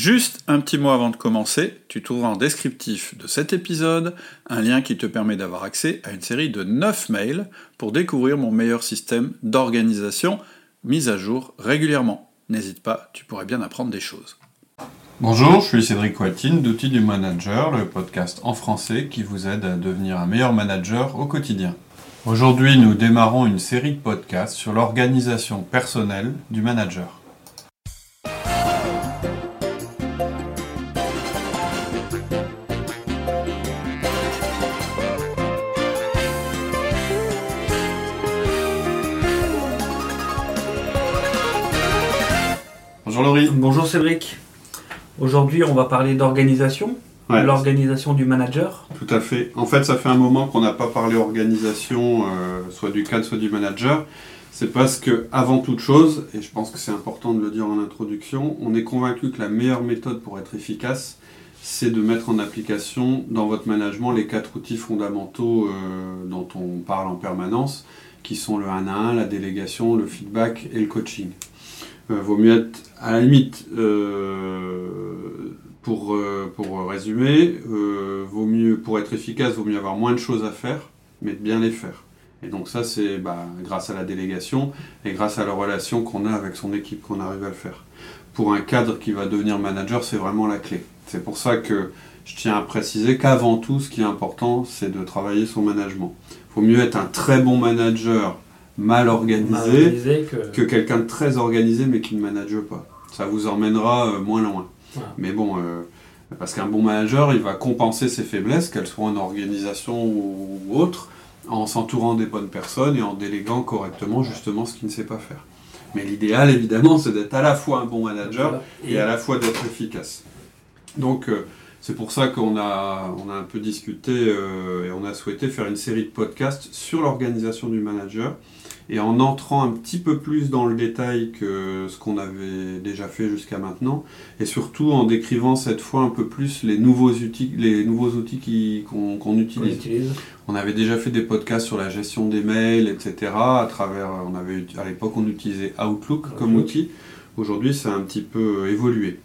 Juste un petit mot avant de commencer, tu trouveras en descriptif de cet épisode un lien qui te permet d'avoir accès à une série de 9 mails pour découvrir mon meilleur système d'organisation mis à jour régulièrement. N'hésite pas, tu pourrais bien apprendre des choses. Bonjour, je suis Cédric Watine d'Outils du Manager, le podcast en français qui vous aide à devenir un meilleur manager au quotidien. Aujourd'hui, nous démarrons une série de podcasts sur l'organisation personnelle du manager. Bonjour Cédric. Aujourd'hui, on va parler d'organisation, Ouais. l'organisation du manager. Tout à fait. En fait, ça fait un moment qu'on n'a pas parlé organisation, euh, soit du cadre, soit du manager. C'est parce que, avant toute chose, et je pense que c'est important de le dire en introduction, on est convaincu que la meilleure méthode pour être efficace, c'est de mettre en application dans votre management les quatre outils fondamentaux euh, dont on parle en permanence, qui sont le 1 à 1, la délégation, le feedback et le coaching. Euh, vaut mieux être, à la limite, euh, pour, euh, pour résumer, vaut mieux, pour être efficace, vaut mieux avoir moins de choses à faire, mais bien les faire. Et donc ça, c'est bah, grâce à la délégation et grâce à la relation qu'on a avec son équipe qu'on arrive à le faire. Pour un cadre qui va devenir manager, c'est vraiment la clé. C'est pour ça que je tiens à préciser qu'avant tout, ce qui est important, c'est de travailler son management. Il vaut mieux être un très bon manager mal organisé Organisé que... que quelqu'un de très organisé mais qui ne manage pas. Ça vous emmènera euh, moins loin. Voilà. Mais bon, euh, parce qu'un bon manager, il va compenser ses faiblesses, qu'elles soient en organisation ou autre, en s'entourant des bonnes personnes et en déléguant correctement justement ce qu'il ne sait pas faire. Mais l'idéal, évidemment, c'est d'être à la fois un bon manager et à la fois d'être efficace. Donc euh, c'est pour ça qu'on a, on a un peu discuté euh, et on a souhaité faire une série de podcasts sur l'organisation du manager et en entrant un petit peu plus dans le détail que ce qu'on avait déjà fait jusqu'à maintenant et surtout en décrivant cette fois un peu plus les nouveaux outils, les nouveaux outils qu'on utilise. utilise. On avait déjà fait des podcasts sur la gestion des mails, etc. À travers, on avait, à l'époque, on utilisait Outlook, comme outil. Aujourd'hui, ça a un petit peu euh, évolué.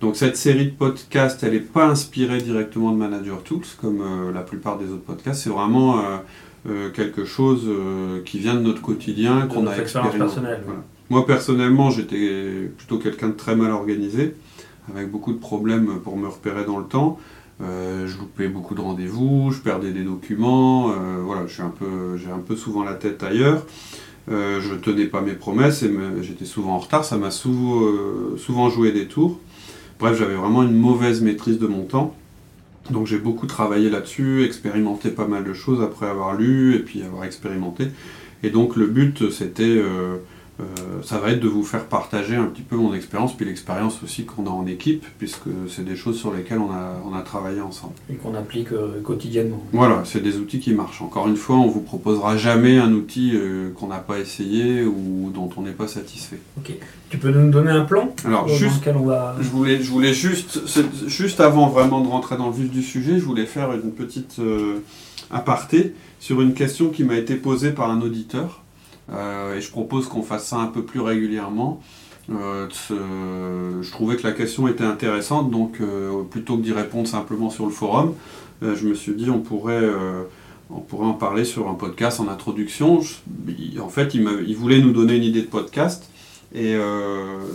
Donc cette série de podcasts, elle n'est pas inspirée directement de Manager Tools, comme euh, la plupart des autres podcasts. C'est vraiment euh, euh, quelque chose euh, qui vient de notre quotidien, qu'on a expérimenté. personnelle. Voilà. Moi, personnellement, j'étais plutôt quelqu'un de très mal organisé, avec beaucoup de problèmes pour me repérer dans le temps. Euh, je loupais beaucoup de rendez-vous, je perdais des documents, voilà, un peu, j'ai un peu souvent la tête ailleurs. Je tenais pas mes promesses et me- j'étais souvent en retard, ça m'a sou- souvent joué des tours. Bref, j'avais vraiment une mauvaise maîtrise de mon temps. Donc j'ai beaucoup travaillé là-dessus, expérimenté pas mal de choses après avoir lu et puis avoir expérimenté. Et donc le but c'était, euh, euh, ça va être de vous faire partager un petit peu mon expérience, puis l'expérience aussi qu'on a en équipe, puisque c'est des choses sur lesquelles on a, on a travaillé ensemble. Et qu'on applique euh, quotidiennement. Voilà, c'est des outils qui marchent. Encore une fois, on vous proposera jamais un outil euh, qu'on n'a pas essayé ou dont on n'est pas satisfait. Ok. Tu peux nous donner un plan? Alors juste lequel on va... Je voulais, je voulais juste, juste avant vraiment de rentrer dans le vif du sujet, je voulais faire une petite aparté sur une question qui m'a été posée par un auditeur. Euh, et je propose qu'on fasse ça un peu plus régulièrement. Euh, je trouvais que la question était intéressante, donc euh, plutôt que d'y répondre simplement sur le forum, je me suis dit on pourrait, on pourrait en parler sur un podcast en introduction. En fait, il, voulait nous donner une idée de podcast. Et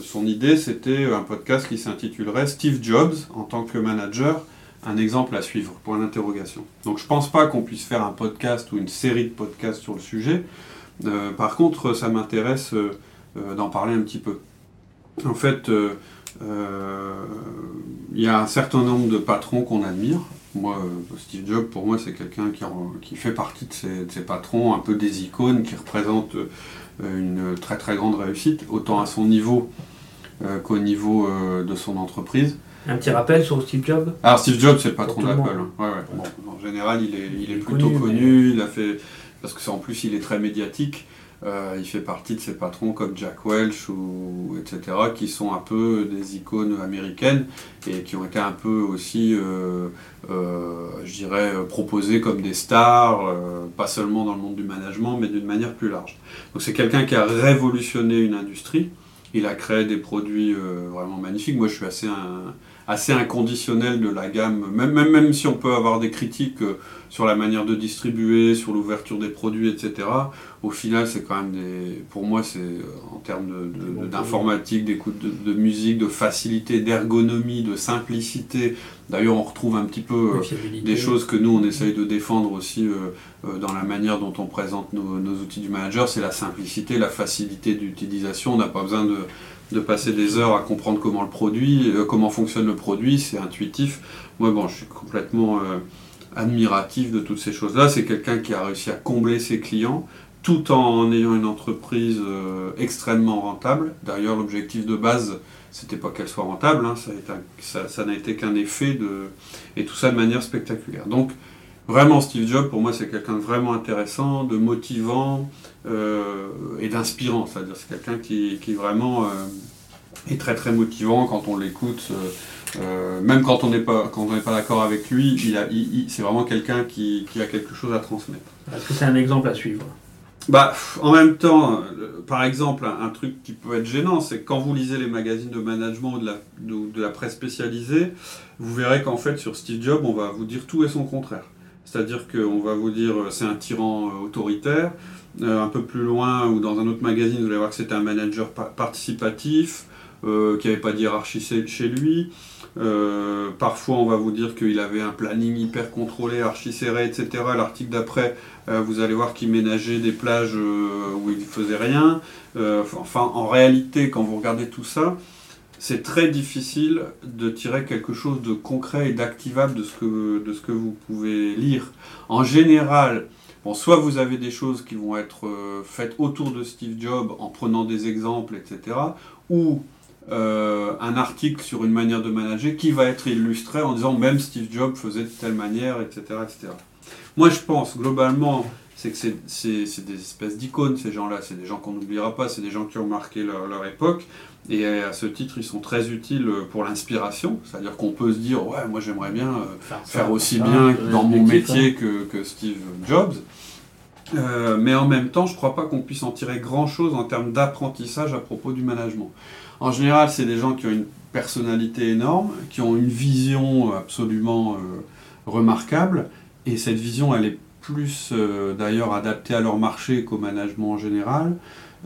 son idée, c'était un podcast qui s'intitulerait Steve Jobs en tant que manager, un exemple à suivre, point d'interrogation. Donc je pense pas qu'on puisse faire un podcast ou une série de podcasts sur le sujet. Euh, par contre, ça m'intéresse euh, euh, d'en parler un petit peu. En fait, euh, euh, il y a un certain nombre de patrons qu'on admire. Moi, Steve Jobs, pour moi, c'est quelqu'un qui, fait partie de ces, de ces patrons, un peu des icônes, qui représentent une très très grande réussite, autant à son niveau euh, qu'au niveau euh, de son entreprise. Un petit rappel sur Steve Jobs? Alors Steve Jobs, c'est le patron d'Apple. Ouais, ouais. Bon, en général, il est, il est Il est plutôt connu, connu. Il a fait parce que en plus, il est très médiatique. Euh, il fait partie de ces patrons comme Jack Welch ou etc. qui sont un peu des icônes américaines et qui ont été un peu aussi, euh, euh, je dirais, proposés comme des stars, pas seulement dans le monde du management, mais d'une manière plus large. Donc c'est quelqu'un qui a révolutionné une industrie Il a créé des produits vraiment magnifiques. Moi, je suis assez, assez inconditionnel de la gamme, même, même, même si on peut avoir des critiques sur la manière de distribuer, sur l'ouverture des produits, etc. Au final, c'est quand même des. Pour moi, c'est en termes d'informatique, d'écoute de, musique, de facilité, d'ergonomie, de simplicité. D'ailleurs, on retrouve un petit peu euh, des choses que nous, on essaye de défendre aussi euh, euh, dans la manière dont on présente nos, outils du manager. C'est la simplicité, la facilité d'utilisation. On n'a pas besoin de, de, passer des heures à comprendre comment le produit, comment fonctionne le produit. C'est intuitif. Moi, bon, je suis complètement admiratif de toutes ces choses-là. C'est quelqu'un qui a réussi à combler ses clients tout en ayant une entreprise euh, extrêmement rentable. D'ailleurs, l'objectif de base, c'était pas qu'elle soit rentable, hein, ça, n'a été qu'un effet de. et tout ça de manière spectaculaire. Donc, vraiment, Steve Jobs, pour moi, c'est quelqu'un de vraiment intéressant, de motivant euh, et d'inspirant. C'est-à-dire, c'est quelqu'un qui, qui, vraiment euh, est très très motivant quand on l'écoute. Euh, même quand on n'est pas, quand on n'est pas d'accord avec lui, il c'est vraiment quelqu'un qui, a quelque chose à transmettre. Est-ce que c'est un exemple à suivre? Bah, en même temps, par exemple, un, truc qui peut être gênant, c'est quand vous lisez les magazines de management ou de la, de, la presse spécialisée, vous verrez qu'en fait, sur Steve Jobs, on va vous dire tout et son contraire. C'est-à-dire qu'on va vous dire euh, c'est un tyran autoritaire. un peu plus loin, ou dans un autre magazine, vous allez voir que c'était un manager participatif, qui n'avait pas de hiérarchie chez lui. Euh, parfois, on va vous dire qu'il avait un planning hyper contrôlé, archi serré, etc. L'article d'après, euh, vous allez voir qu'il ménageait des plages euh, où il ne faisait rien. enfin, en réalité, quand vous regardez tout ça, c'est très difficile de tirer quelque chose de concret et d'activable de, ce que, de ce que vous pouvez lire. En général, bon, soit vous avez des choses qui vont être faites autour de Steve Jobs en prenant des exemples, etc. Ou euh, un article sur une manière de manager qui va être illustré en disant même Steve Jobs faisait de telle manière, etc. etc. Moi, je pense globalement, c'est que c'est des espèces d'icônes, ces gens-là. C'est des gens qu'on n'oubliera pas, c'est des gens qui ont marqué leur, époque. Et à ce titre, ils sont très utiles pour l'inspiration. C'est-à-dire qu'on peut se dire, ouais, moi j'aimerais bien euh, faire, aussi bien dans mon métier que, que, Steve Jobs. Euh, mais en même temps, je ne crois pas qu'on puisse en tirer grand-chose en termes d'apprentissage à propos du management. En général, c'est des gens qui ont une personnalité énorme, qui ont une vision absolument euh, remarquable, et cette vision, elle est plus euh, d'ailleurs adaptée à leur marché qu'au management en général.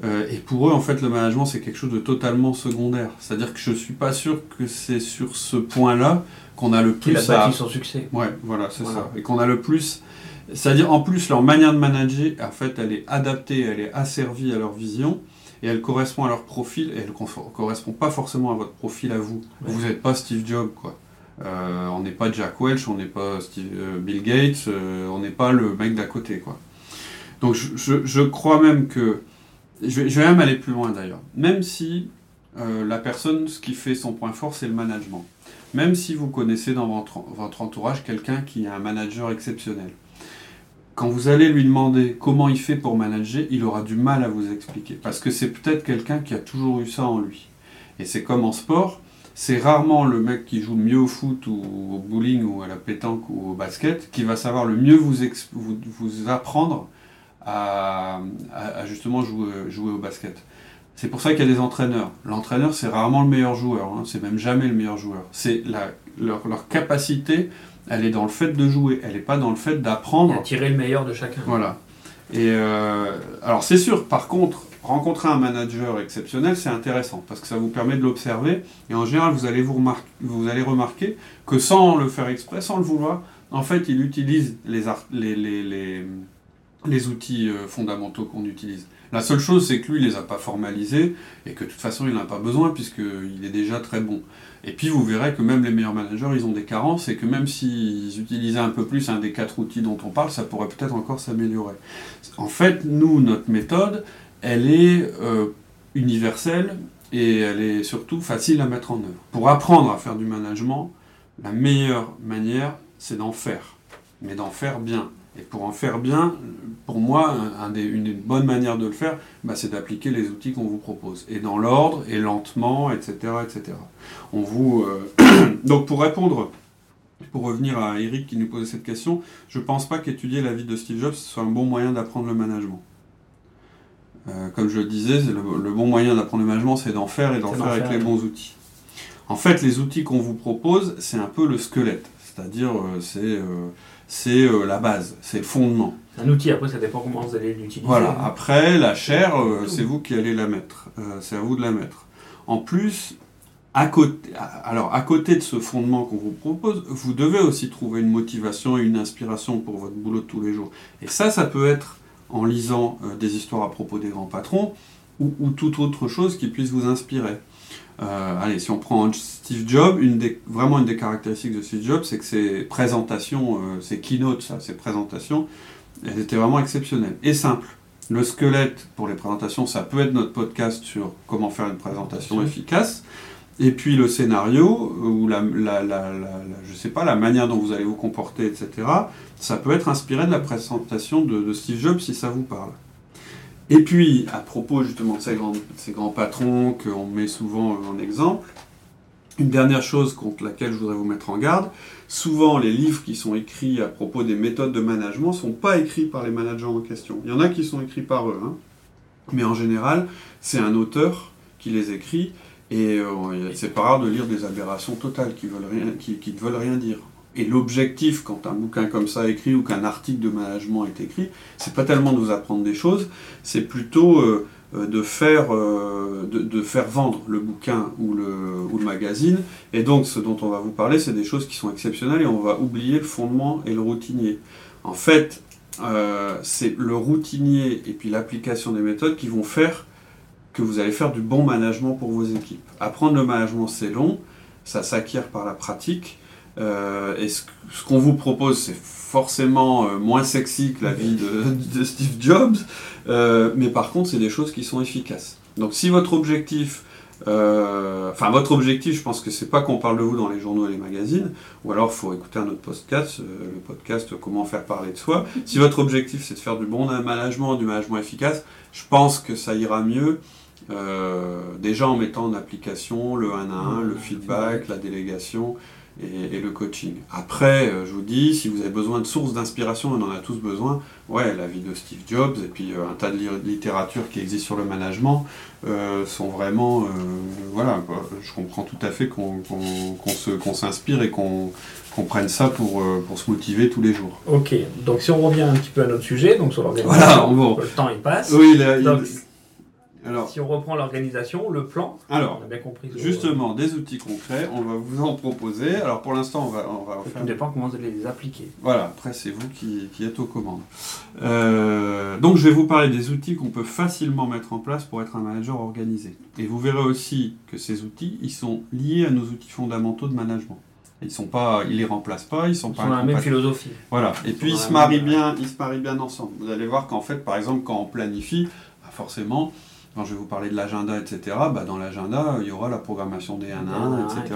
Euh, et pour eux, en fait, le management, c'est quelque chose de totalement secondaire. C'est-à-dire que je ne suis pas sûr que c'est sur ce point-là qu'on a le plus à... a son succès. Ouais, voilà, c'est ça. Et qu'on a le plus... C'est-à-dire, en plus, leur manière de manager, en fait, elle est adaptée, elle est asservie à leur vision et elle correspond à leur profil et elle ne correspond pas forcément à votre profil à vous. Vous n'êtes pas Steve Jobs, quoi. Euh, on n'est pas Jack Welch, on n'est pas euh, Bill Gates, on n'est pas le mec d'à côté, quoi. Donc je, crois même que je vais, même aller plus loin d'ailleurs. Même si la personne, ce qui fait son point fort, c'est le management. Même si vous connaissez dans votre, votre entourage quelqu'un qui est un manager exceptionnel quand vous allez lui demander comment il fait pour manager, il aura du mal à vous expliquer. Parce que c'est peut-être quelqu'un qui a toujours eu ça en lui. Et c'est comme en sport, c'est rarement le mec qui joue mieux au foot ou au bowling ou à la pétanque ou au basket qui va savoir le mieux vous, vous, apprendre à, justement jouer, jouer, au basket. C'est pour ça qu'il y a des entraîneurs. L'entraîneur, c'est rarement le meilleur joueur, hein. c'est même jamais le meilleur joueur. C'est leur, leur capacité elle est dans le fait de jouer, elle n'est pas dans le fait d'apprendre. à tirer le meilleur de chacun. Voilà. Et euh, alors c'est sûr, par contre, rencontrer un manager exceptionnel, c'est intéressant parce que ça vous permet de l'observer. Et en général, vous allez, vous, vous allez remarquer que sans le faire exprès, sans le vouloir, en fait, il utilise les, les, les, les, outils euh, fondamentaux qu'on utilise. La seule chose, c'est que lui, il les a pas formalisés et que de toute façon, il n'en a pas besoin puisqu'il est déjà très bon. Et puis vous verrez que même les meilleurs managers, ils ont des carences et que même s'ils utilisaient un peu plus un des quatre outils dont on parle, ça pourrait peut-être encore s'améliorer. En fait, nous, notre méthode, elle est euh, universelle et elle est surtout facile à mettre en œuvre. Pour apprendre à faire du management, la meilleure manière, c'est d'en faire, mais d'en faire bien. Et pour en faire bien, pour moi, une bonne manière de le faire, bah, c'est d'appliquer les outils qu'on vous propose. Et dans l'ordre, et lentement, etc. etc. On vous, euh, Donc pour répondre, pour revenir à Eric qui nous posait cette question, je ne pense pas qu'étudier la vie de Steve Jobs soit un bon moyen d'apprendre le management. Euh, comme je le disais, le, le, bon moyen d'apprendre le management, c'est d'en faire et d'en faire avec les bons outils. En fait, les outils qu'on vous propose, c'est un peu le squelette, c'est-à-dire c'est c'est la base, c'est le fondement. Un outil, après ça dépend comment vous allez l'utiliser. Voilà, après la chair, c'est vous qui allez la mettre, c'est à vous de la mettre. En plus, à côté, alors, à côté de ce fondement qu'on vous propose, vous devez aussi trouver une motivation et une inspiration pour votre boulot de tous les jours. Et ça, ça peut être en lisant euh, des histoires à propos des grands patrons ou, toute autre chose qui puisse vous inspirer. Euh, allez, si on prend Steve Jobs, une des, vraiment une des caractéristiques de Steve Jobs, c'est que ses présentations, euh, ses keynotes, ça, ses présentations, elles étaient vraiment exceptionnelles et simples. Le squelette pour les présentations, ça peut être notre podcast sur comment faire une présentation efficace. Et puis le scénario, ou la, la, la, je sais pas, la manière dont vous allez vous comporter, etc., ça peut être inspiré de la présentation de, Steve Jobs si ça vous parle. Et puis, à propos justement de ces grands, patrons qu'on met souvent en exemple, une dernière chose contre laquelle je voudrais vous mettre en garde, souvent les livres qui sont écrits à propos des méthodes de management ne sont pas écrits par les managers en question. Il y en a qui sont écrits par eux, hein. mais en général, c'est un auteur qui les écrit et euh, c'est pas rare de lire des aberrations totales qui, ne veulent rien dire. Et l'objectif, quand un bouquin comme ça est écrit ou qu'un article de management est écrit, c'est pas tellement de vous apprendre des choses, c'est plutôt euh, euh, de, faire, de, faire vendre le bouquin ou le, ou le magazine. Et donc, ce dont on va vous parler, c'est des choses qui sont exceptionnelles et on va oublier le fondement et le routinier. En fait, c'est le routinier et puis l'application des méthodes qui vont faire que vous allez faire du bon management pour vos équipes. Apprendre le management, c'est long, ça s'acquiert par la pratique. Euh, et ce, qu'on vous propose, c'est forcément euh, moins sexy que la vie de, Steve Jobs, euh, mais par contre, c'est des choses qui sont efficaces. Donc, si votre objectif, enfin, votre objectif, je pense que c'est pas qu'on parle de vous dans les journaux et les magazines, ou alors il faut écouter un autre podcast, le podcast Comment faire parler de soi. Si votre objectif, c'est de faire du bon management, du management efficace, je pense que ça ira mieux euh, déjà en mettant en application le 1 à 1, le feedback, la délégation et, le coaching. Après, euh, je vous dis, si vous avez besoin de sources d'inspiration, on en a tous besoin, ouais, la vie de Steve Jobs et puis euh, un tas de littérature qui existe sur le management sont vraiment, voilà, je comprends tout à fait qu'on s'inspire et qu'on prenne ça pour, pour se motiver tous les jours. Ok, donc si on revient un petit peu à notre sujet, donc sur l'organisation, voilà, le temps il passe. Oui, si on reprend l'organisation, le plan, alors, on a bien compris. Justement, des outils concrets, on va vous en proposer. Alors pour l'instant, on va, on va faire. Tout dépend comment vous allez les appliquer. Voilà, après c'est vous qui, qui, êtes aux commandes. Euh, donc je vais vous parler des outils qu'on peut facilement mettre en place pour être un manager organisé. Et vous verrez aussi que ces outils, ils sont liés à nos outils fondamentaux de management. Ils sont pas, ils les remplacent pas, ils sont pas. Ils sont dans la même philosophie. Voilà. Et puis ils se marient bien, ils se marient bien ensemble. Vous allez voir qu'en fait, par exemple, quand on planifie, bah, forcément, quand je vais vous parler de l'agenda, etc., bah dans l'agenda, il y aura la programmation des 1 à 1, etc.,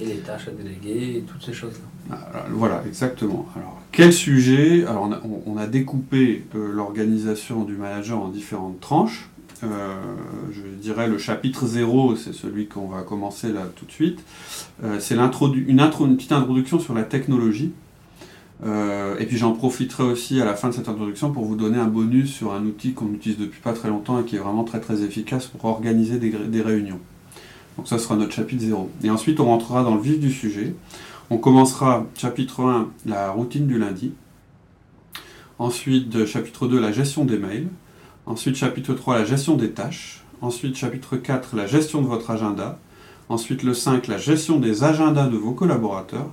Et les tâches à déléguer, et toutes ces choses-là. Ah, voilà, exactement. Alors, quel sujet? Alors, on a, découpé euh, l'organisation du manager en différentes tranches. Euh, je dirais le chapitre 0, c'est celui qu'on va commencer là tout de suite. Euh, c'est une, une petite introduction sur la technologie. Euh, et puis j'en profiterai aussi à la fin de cette introduction pour vous donner un bonus sur un outil qu'on utilise depuis pas très longtemps et qui est vraiment très très efficace pour organiser des, réunions. Donc ça sera notre chapitre 0. Et ensuite on rentrera dans le vif du sujet. On commencera chapitre 1, la routine du lundi. Ensuite chapitre 2, la gestion des mails. Ensuite chapitre 3, la gestion des tâches. Ensuite chapitre 4, la gestion de votre agenda. Ensuite le 5, la gestion des agendas de vos collaborateurs.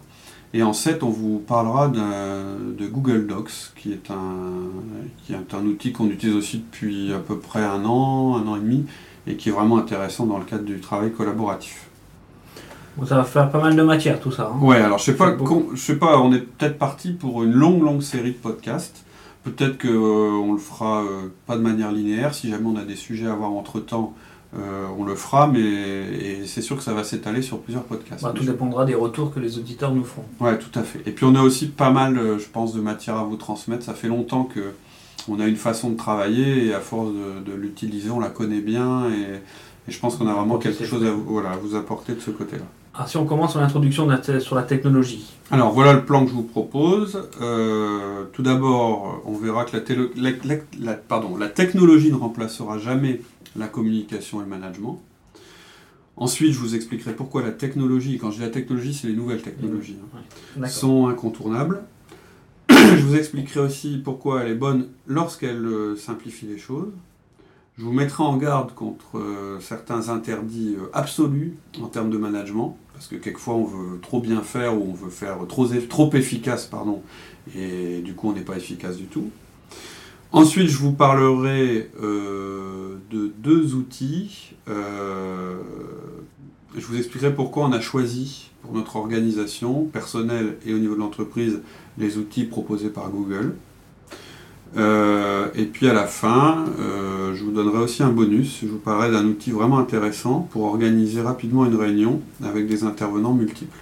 Et en 7, on vous parlera de Google Docs, qui est un, qui est un outil qu'on utilise aussi depuis à peu près un an, un an et demi, et qui est vraiment intéressant dans le cadre du travail collaboratif. ça va faire pas mal de matière tout ça. Hein. ouais, alors je sais pas, je sais pas, on est peut-être parti pour une longue longue série de podcasts. Peut-être qu'on euh, le fera euh, pas de manière linéaire. Si jamais on a des sujets à voir entre temps, euh, on le fera, mais c'est sûr que ça va s'étaler sur plusieurs podcasts. Bah, tout dépendra des retours que les auditeurs nous font. Ouais, tout à fait. Et puis on a aussi pas mal, euh, je pense, de matière à vous transmettre. Ça fait longtemps que on a une façon de travailler et à force de, l'utiliser, on la connaît bien et, je pense qu'on a vraiment quelque chose à vous, voilà, vous apporter de ce côté-là. Alors, si on commence sur l'introduction sur la technologie. Alors voilà le plan que je vous propose. Euh, tout d'abord, on verra que la, pardon, la technologie ne remplacera jamais la communication et le management. Ensuite, je vous expliquerai pourquoi la technologie, quand je dis la technologie, c'est les nouvelles technologies, hein, sont incontournables. je vous expliquerai aussi pourquoi elle est bonne lorsqu'elle euh, simplifie les choses. Je vous mettrai en garde contre euh, certains interdits euh, absolus en termes de management, parce que quelquefois on veut trop bien faire ou on veut faire trop, trop efficace, pardon, et du coup on n'est pas efficace du tout. Ensuite, je vous parlerai euh, de deux outils. je vous expliquerai pourquoi on a choisi pour notre organisation personnelle et au niveau de l'entreprise les outils proposés par Google. Euh, et puis à la fin, euh, je vous donnerai aussi un bonus. Je vous parlerai d'un outil vraiment intéressant pour organiser rapidement une réunion avec des intervenants multiples.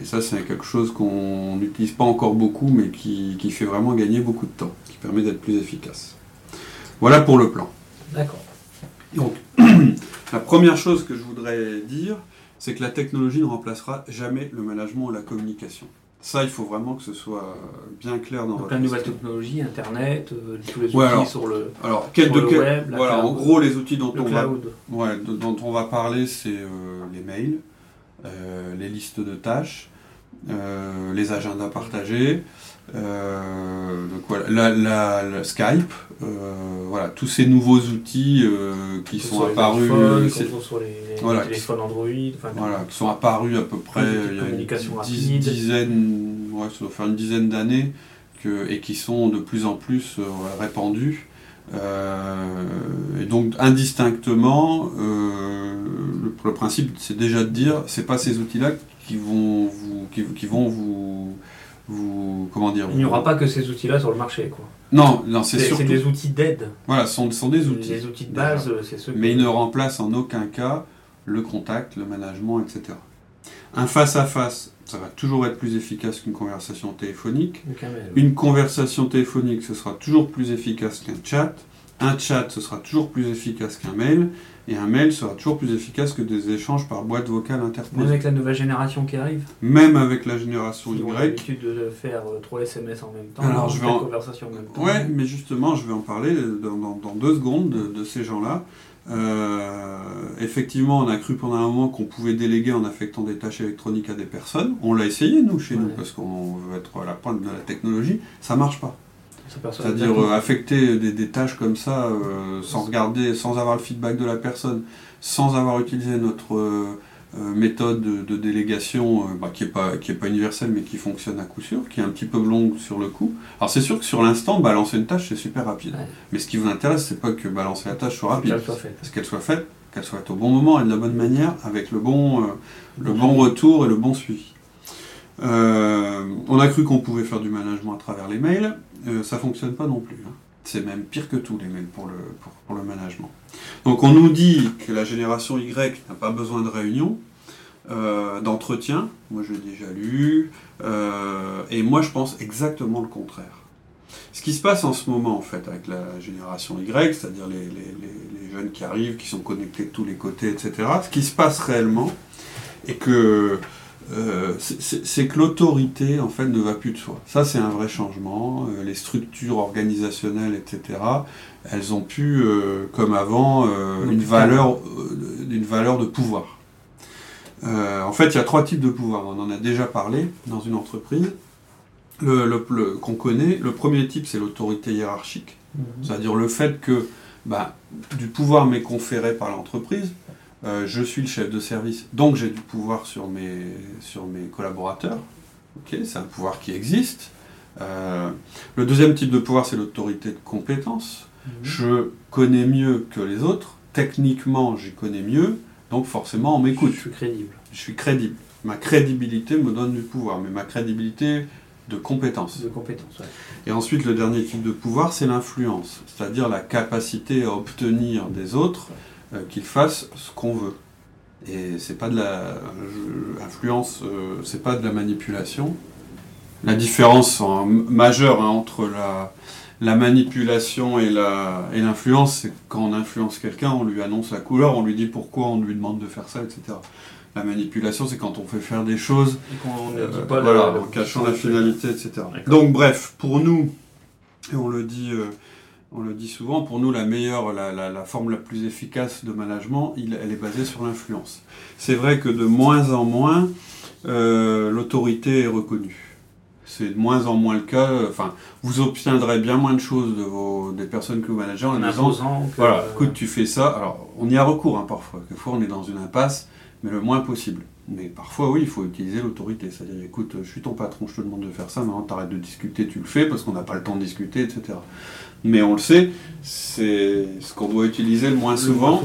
Et ça, c'est quelque chose qu'on n'utilise pas encore beaucoup, mais qui, fait vraiment gagner beaucoup de temps, qui permet d'être plus efficace. Voilà pour le plan. D'accord. Donc, la première chose que je voudrais dire, c'est que la technologie ne remplacera jamais le management ou la communication. Ça, il faut vraiment que ce soit bien clair dans Donc, la nouvelle technologie, Internet, euh, tous les outils sur le, alors, quel de web, voilà, en gros, les outils dont, on va, ouais, dont on va parler, c'est euh, les mails, euh, les listes de tâches, les agendas partagés, donc voilà, la, Skype, euh, voilà, tous ces nouveaux outils euh, qui sont apparus, sur les téléphones Android, voilà, qui sont apparus à peu près il y a une dizaine, ouais, ça doit faire une dizaine d'années, et qui sont de plus en plus répandus. et donc indistinctement, le, le, principe c'est déjà de dire, c'est pas ces outils-là qui vont vous, qui, qui vont vous vous comment dire Il n'y aura pas que ces outils-là sur le marché, quoi. Non, non, c'est surtout. C'est des outils d'aide. Voilà, ce sont, sont des outils. Les outils de base, c'est ceux. Mais ils ne remplacent en aucun cas le contact, le management, etc. Un face à face, ça va toujours être plus efficace qu'une conversation téléphonique. Une conversation téléphonique, ce sera toujours plus efficace qu'un chat. Un chat, ce sera toujours plus efficace qu'un mail. Et un mail sera toujours plus efficace que des échanges par boîte vocale interposée. Même avec la nouvelle génération qui arrive Même avec la génération Y. Ils ont l'habitude de faire euh, trois SMS en même temps, Alors, je vais en... même temps. Ouais, mais justement, je vais en parler dans, dans, deux secondes de, ces gens-là. Euh, effectivement, on a cru pendant un moment qu'on pouvait déléguer en affectant des tâches électroniques à des personnes. On l'a essayé, nous, chez nous, parce qu'on veut être à la pointe de la technologie. Ça marche pas. C'est-à-dire euh, affecter des, tâches comme ça euh, sans regarder, sans avoir le feedback de la personne, sans avoir utilisé notre euh, méthode de, délégation bah, qui n'est pas, pas universelle mais qui fonctionne à coup sûr, qui est un petit peu longue sur le coup. Alors c'est sûr que sur l'instant, balancer une tâche c'est super rapide. Mais ce qui vous intéresse, c'est pas que balancer la tâche soit rapide, qu'elle soit faite, qu'elle soit faite au bon moment et de la bonne manière, avec le bon, le bon retour et le bon suivi. on a cru qu'on pouvait faire du management à travers les mails. Euh, ça fonctionne pas non plus. Hein. C'est même pire que tout les mails pour le, pour, le management. Donc on nous dit que la génération Y n'a pas besoin de réunion, euh, d'entretien, moi je l'ai déjà lu, euh, et moi je pense exactement le contraire. Ce qui se passe en ce moment en fait avec la génération Y, c'est-à-dire les, les, jeunes qui arrivent, qui sont connectés de tous les côtés, etc., ce qui se passe réellement, et que euh, c'est que l'autorité en fait ne va plus de soi. Ça c'est un vrai changement. Euh, les structures organisationnelles, etc. Elles ont pu, euh, comme avant, une valeur, une valeur de pouvoir. en fait, il y a trois types de pouvoir. On en a déjà parlé dans une entreprise. Le, qu'on connaît. Le premier type, c'est l'autorité hiérarchique, mhm. c'est-à-dire le fait que bah, du pouvoir m'est conféré par l'entreprise, euh, je suis le chef de service, donc j'ai du pouvoir sur mes, sur mes collaborateurs. c'est un pouvoir qui existe. Euh, le deuxième type de pouvoir, c'est l'autorité de compétence. Mhm. Je connais mieux que les autres. Techniquement, j'y connais mieux. Donc forcément, on m'écoute. Je suis crédible. Je suis crédible. Ma crédibilité me donne du pouvoir, mais ma crédibilité de compétence. De compétence, Et ensuite, le dernier type de pouvoir, c'est l'influence, c'est-à-dire la capacité à obtenir des autres qu'il fasse ce qu'on veut. Et c'est pas de la influence, euh, c'est pas de la manipulation. La différence majeure hein, entre la, la manipulation et l'influence, c'est quand on influence quelqu'un, on lui annonce la couleur, on lui dit pourquoi, on lui demande de faire ça, etc. La manipulation, c'est quand on fait faire des choses en cachant la finalité, etc. Donc bref, pour nous, et on le dit, on le dit souvent, pour nous, la meilleure, la, forme la plus efficace de management, elle est basée sur l'influence. C'est vrai que de moins en moins, l'autorité est reconnue c'est de moins en moins le cas. Enfin, vous obtiendrez bien moins de choses de vos, des personnes que vous managez en, disant voilà, écoute, tu fais ça. Alors, on y a recours hein, parfois. Quelquefois, on est dans une impasse, mais le moins possible. Mais parfois, oui, il faut utiliser l'autorité. C'est-à-dire, écoute, je suis ton patron, je te demande de faire ça, maintenant t'arrêtes de discuter, tu le fais parce qu'on n'a pas le temps de discuter, etc. Mais on le sait, c'est ce qu'on doit utiliser le moins souvent.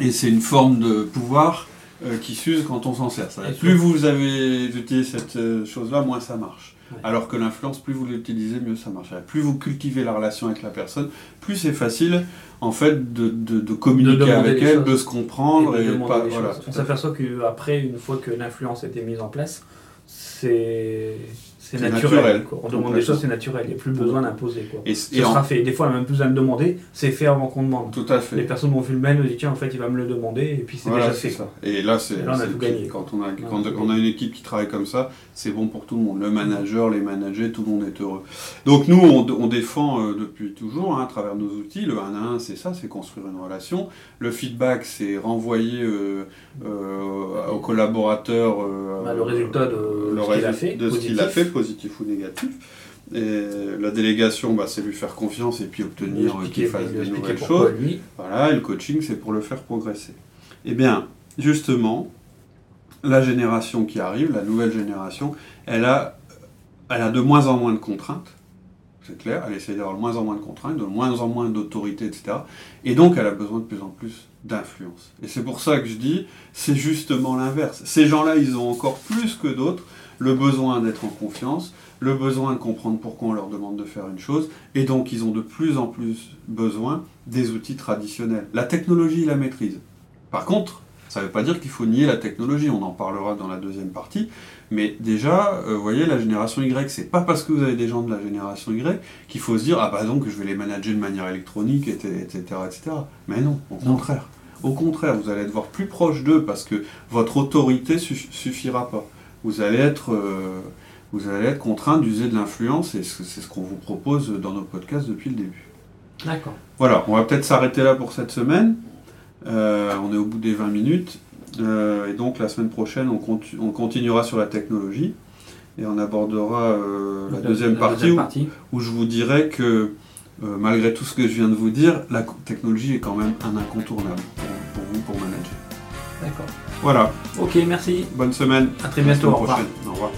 Et c'est une forme de pouvoir euh, qui s'use quand on s'en sert. plus vous avez utilisé cette euh, chose-là, moins ça marche. Alors que l'influence, plus vous l'utilisez, mieux ça marche. Plus vous cultivez la relation avec la personne, plus c'est facile en fait de, de, communiquer avec elle, de se comprendre. Et, pas, On s'aperçoit qu'après, une fois que l'influence a été mise en place, c'est c'est naturel. On demande des choses, c'est naturel. Il n'y a plus besoin d'imposer. Et, Ce sera fait. Des fois, on n'a même plus besoin de demander. C'est fait avant qu'on demande. Tout à fait. Les personnes m'ont vu le mail, me disent tiens, en fait, il va me le demander, et puis c'est déjà fait. Ça. Et là, c'est. on a tout gagné. Quand on a, quand, on a une équipe qui travaille comme ça, c'est bon pour tout le monde. Le manager, les managers, tout le monde est heureux. Donc nous, on, défend euh, depuis toujours, hein, à travers nos outils, le 1 à 1, c'est ça, c'est construire une relation. Le feedback, c'est renvoyer euh, euh, au collaborateur bah, le résultat de, ce qu'il a fait. De ce qu'il a fait positif ou négatif. Et la délégation, bah, c'est lui faire confiance et puis obtenir qu'il fasse des nouvelles choses. Voilà, et le coaching, c'est pour le faire progresser. Eh bien, justement, la génération qui arrive, la nouvelle génération, elle a, elle a de moins en moins de contraintes. C'est clair, elle essaie d'avoir de moins en moins de contraintes, de moins en moins d'autorité, etc. Et donc, elle a besoin de plus en plus d'influence. Et c'est pour ça que je dis, c'est justement l'inverse. Ces gens-là, ils ont encore plus que d'autres le besoin d'être en confiance, le besoin de comprendre pourquoi on leur demande de faire une chose, et donc ils ont de plus en plus besoin des outils traditionnels. La technologie, ils la maîtrise. Par contre, ça ne veut pas dire qu'il faut nier la technologie, on en parlera dans la deuxième partie, mais déjà, euh, vous voyez, la génération Y, c'est pas parce que vous avez des gens de la génération Y qu'il faut se dire, ah bah donc je vais les manager de manière électronique, etc. etc. Mais non, au contraire. Au contraire, vous allez être voir plus proche d'eux parce que votre autorité suffira pas vous allez être, euh, vous allez être contraint d'user de l'influence et c'est ce qu'on vous propose dans nos podcasts depuis le début. D'accord. Voilà, on va peut-être s'arrêter là pour cette semaine. Euh, on est au bout des 20 minutes. Euh, et donc la semaine prochaine, on, on, continuera sur la technologie et on abordera la, deuxième, partie, Où, je vous dirai que malgré tout ce que je viens de vous dire, la technologie est quand même un incontournable pour vous, pour manager. D'accord. Voilà. Ok, merci. Bonne semaine. À très bientôt. Au revoir. Au revoir.